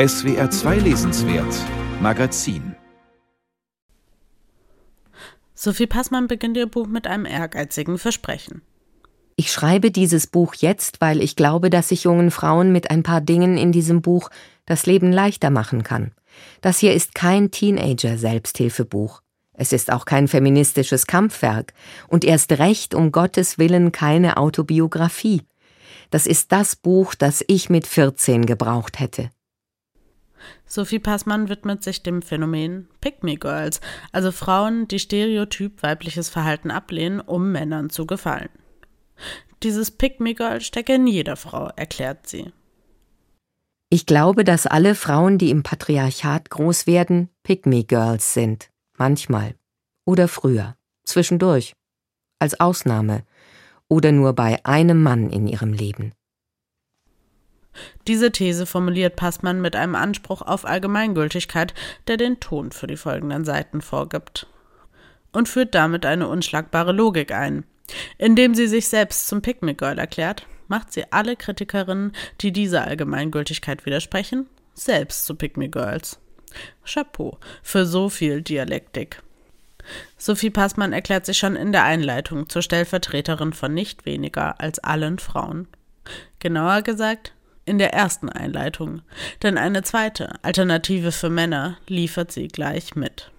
SWR 2 Lesenswert Magazin Sophie Passmann beginnt ihr Buch mit einem ehrgeizigen Versprechen. Ich schreibe dieses Buch jetzt, weil ich glaube, dass ich jungen Frauen mit ein paar Dingen in diesem Buch das Leben leichter machen kann. Das hier ist kein Teenager-Selbsthilfebuch. Es ist auch kein feministisches Kampfwerk und erst recht um Gottes Willen keine Autobiografie. Das ist das Buch, das ich mit 14 gebraucht hätte. Sophie Passmann widmet sich dem Phänomen Pick-me Girls, also Frauen, die stereotyp weibliches Verhalten ablehnen, um Männern zu gefallen. Dieses Pick-me Girl stecke in jeder Frau, erklärt sie. Ich glaube, dass alle Frauen, die im Patriarchat groß werden, Pick-me Girls sind. Manchmal. Oder früher. Zwischendurch. Als Ausnahme. Oder nur bei einem Mann in ihrem Leben. Diese These formuliert Passmann mit einem Anspruch auf Allgemeingültigkeit, der den Ton für die folgenden Seiten vorgibt. Und führt damit eine unschlagbare Logik ein. Indem sie sich selbst zum Pick-me-Girl erklärt, macht sie alle Kritikerinnen, die dieser Allgemeingültigkeit widersprechen, selbst zu Pick-me-Girls. Chapeau für so viel Dialektik. Sophie Passmann erklärt sich schon in der Einleitung zur Stellvertreterin von nicht weniger als allen Frauen. Genauer gesagt, in der ersten Einleitung, denn eine zweite, Alternative für Männer, liefert sie gleich mit.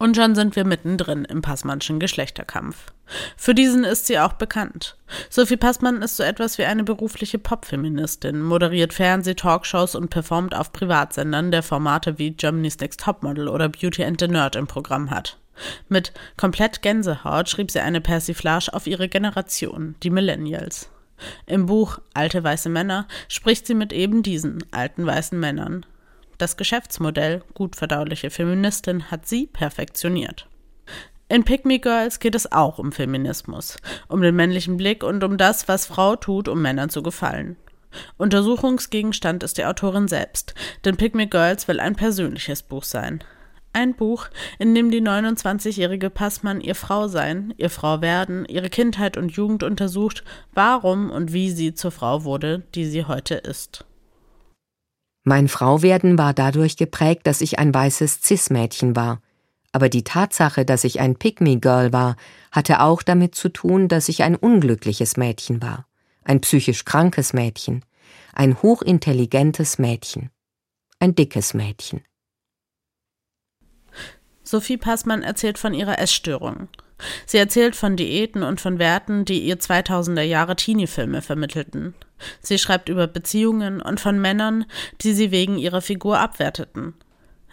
Und schon sind wir mittendrin im Passmannschen Geschlechterkampf. Für diesen ist sie auch bekannt. Sophie Passmann ist so etwas wie eine berufliche Popfeministin, moderiert Fernseh-Talkshows und performt auf Privatsendern, der Formate wie Germany's Next Topmodel oder Beauty and the Nerd im Programm hat. Mit komplett Gänsehaut schrieb sie eine Persiflage auf ihre Generation, die Millennials. Im Buch Alte weiße Männer spricht sie mit eben diesen alten weißen Männern. Das Geschäftsmodell gut verdauliche Feministin hat sie perfektioniert. In Pick Me Girls geht es auch um Feminismus, um den männlichen Blick und um das, was Frau tut, um Männern zu gefallen. Untersuchungsgegenstand ist die Autorin selbst, denn Pick Me Girls will ein persönliches Buch sein. Ein Buch, in dem die 29-jährige Passmann ihr Frau sein, ihr Frau werden, ihre Kindheit und Jugend untersucht, warum und wie sie zur Frau wurde, die sie heute ist. Mein Frauwerden war dadurch geprägt, dass ich ein weißes Cis-Mädchen war. Aber die Tatsache, dass ich ein Pick-me-Girl war, hatte auch damit zu tun, dass ich ein unglückliches Mädchen war, ein psychisch krankes Mädchen, ein hochintelligentes Mädchen, ein dickes Mädchen. Sophie Passmann erzählt von ihrer Essstörung. Sie erzählt von Diäten und von Werten, die ihr 2000er Jahre Teenie-Filme vermittelten. Sie schreibt über Beziehungen und von Männern, die sie wegen ihrer Figur abwerteten.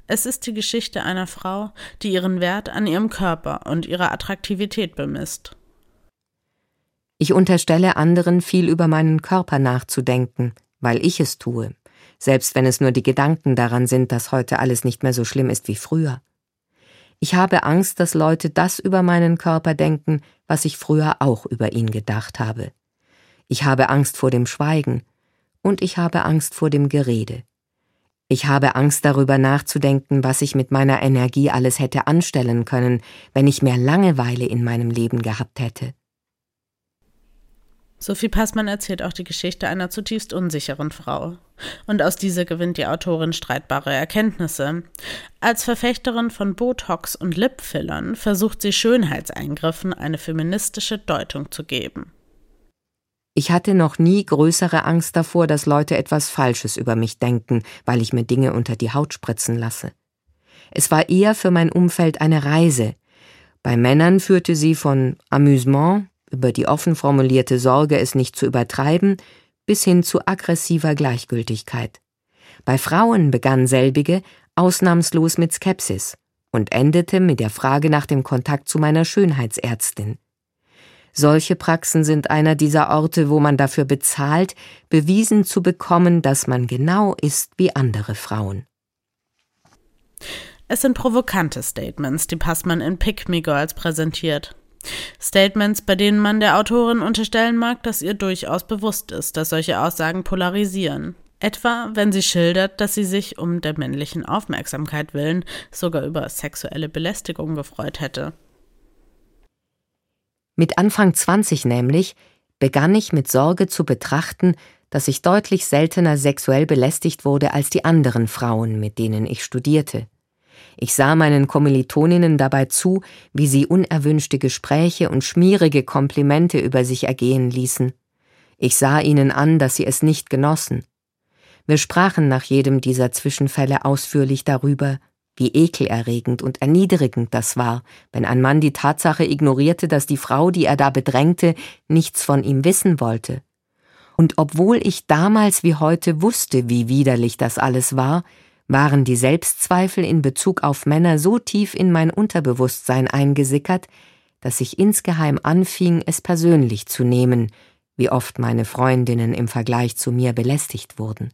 Es ist die Geschichte einer Frau, die ihren Wert an ihrem Körper und ihrer Attraktivität bemisst. Ich unterstelle anderen viel über meinen Körper nachzudenken, weil ich es tue, selbst wenn es nur die Gedanken daran sind, dass heute alles nicht mehr so schlimm ist wie früher. Ich habe Angst, dass Leute das über meinen Körper denken, was ich früher auch über ihn gedacht habe. Ich habe Angst vor dem Schweigen und ich habe Angst vor dem Gerede. Ich habe Angst darüber nachzudenken, was ich mit meiner Energie alles hätte anstellen können, wenn ich mehr Langeweile in meinem Leben gehabt hätte. Sophie Passmann erzählt auch die Geschichte einer zutiefst unsicheren Frau. Und aus dieser gewinnt die Autorin streitbare Erkenntnisse. Als Verfechterin von Botox und Lipfillern versucht sie Schönheitseingriffen eine feministische Deutung zu geben. Ich hatte noch nie größere Angst davor, dass Leute etwas Falsches über mich denken, weil ich mir Dinge unter die Haut spritzen lasse. Es war eher für mein Umfeld eine Reise. Bei Männern führte sie von Amüsement über die offen formulierte Sorge, es nicht zu übertreiben, bis hin zu aggressiver Gleichgültigkeit. Bei Frauen begann selbige ausnahmslos mit Skepsis und endete mit der Frage nach dem Kontakt zu meiner Schönheitsärztin. Solche Praxen sind einer dieser Orte, wo man dafür bezahlt, bewiesen zu bekommen, dass man genau ist wie andere Frauen. Es sind provokante Statements, die Passmann in Pick Me Girls präsentiert. Statements, bei denen man der Autorin unterstellen mag, dass ihr durchaus bewusst ist, dass solche Aussagen polarisieren. Etwa, wenn sie schildert, dass sie sich um der männlichen Aufmerksamkeit willen sogar über sexuelle Belästigung gefreut hätte. Mit Anfang 20 nämlich begann ich mit Sorge zu betrachten, dass ich deutlich seltener sexuell belästigt wurde als die anderen Frauen, mit denen ich studierte. Ich sah meinen Kommilitoninnen dabei zu, wie sie unerwünschte Gespräche und schmierige Komplimente über sich ergehen ließen. Ich sah ihnen an, dass sie es nicht genossen. Wir sprachen nach jedem dieser Zwischenfälle ausführlich darüber, wie ekelerregend und erniedrigend das war, wenn ein Mann die Tatsache ignorierte, dass die Frau, die er da bedrängte, nichts von ihm wissen wollte. Und obwohl ich damals wie heute wusste, wie widerlich das alles war, waren die Selbstzweifel in Bezug auf Männer so tief in mein Unterbewusstsein eingesickert, dass ich insgeheim anfing, es persönlich zu nehmen, wie oft meine Freundinnen im Vergleich zu mir belästigt wurden.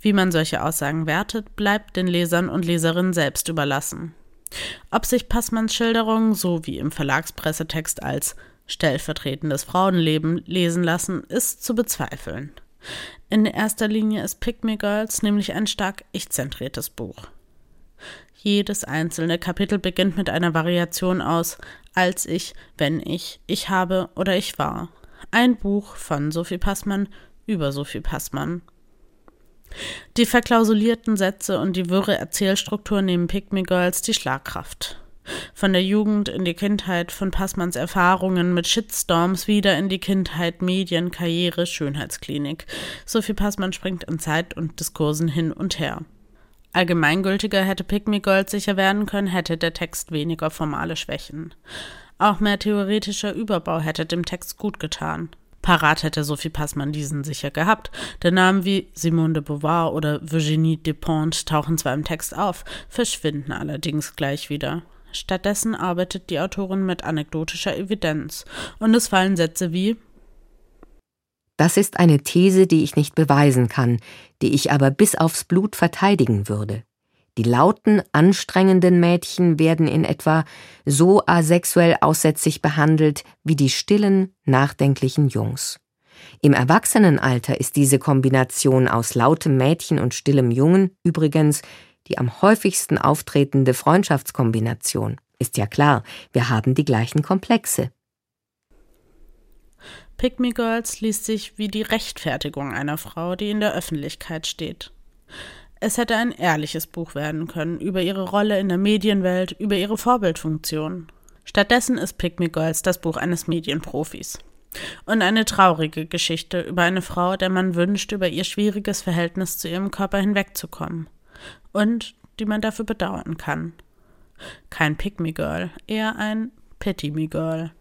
Wie man solche Aussagen wertet, bleibt den Lesern und Leserinnen selbst überlassen. Ob sich Passmanns Schilderungen so wie im Verlagspressetext als stellvertretendes Frauenleben lesen lassen, ist zu bezweifeln. In erster Linie ist Pick Me Girls nämlich ein stark ich-zentriertes Buch. Jedes einzelne Kapitel beginnt mit einer Variation aus als ich, wenn ich, ich habe oder ich war. Ein Buch von Sophie Passmann über Sophie Passmann. Die verklausulierten Sätze und die wirre Erzählstruktur nehmen Pick Me Girls die Schlagkraft. Von der Jugend in die Kindheit, von Passmanns Erfahrungen mit Shitstorms wieder in die Kindheit, Medien, Karriere, Schönheitsklinik. Sophie Passmann springt in Zeit und Diskursen hin und her. Allgemeingültiger hätte Pick Me Gold sicher werden können, hätte der Text weniger formale Schwächen. Auch mehr theoretischer Überbau hätte dem Text gut getan. Parat hätte Sophie Passmann diesen sicher gehabt, denn Namen wie Simone de Beauvoir oder Virginie Despentes tauchen zwar im Text auf, verschwinden allerdings gleich wieder. Stattdessen arbeitet die Autorin mit anekdotischer Evidenz, und es fallen Sätze wie Das ist eine These, die ich nicht beweisen kann, die ich aber bis aufs Blut verteidigen würde. Die lauten, anstrengenden Mädchen werden in etwa so asexuell aussätzig behandelt wie die stillen, nachdenklichen Jungs. Im Erwachsenenalter ist diese Kombination aus lautem Mädchen und stillem Jungen übrigens die am häufigsten auftretende Freundschaftskombination. Ist ja klar, wir haben die gleichen Komplexe. Pick Me Girls liest sich wie die Rechtfertigung einer Frau, die in der Öffentlichkeit steht. Es hätte ein ehrliches Buch werden können über ihre Rolle in der Medienwelt, über ihre Vorbildfunktion. Stattdessen ist Pick Me Girls das Buch eines Medienprofis. Und eine traurige Geschichte über eine Frau, der man wünscht, über ihr schwieriges Verhältnis zu ihrem Körper hinwegzukommen und die man dafür bedauern kann. Kein Pick Me Girl, eher ein Pity Me Girl.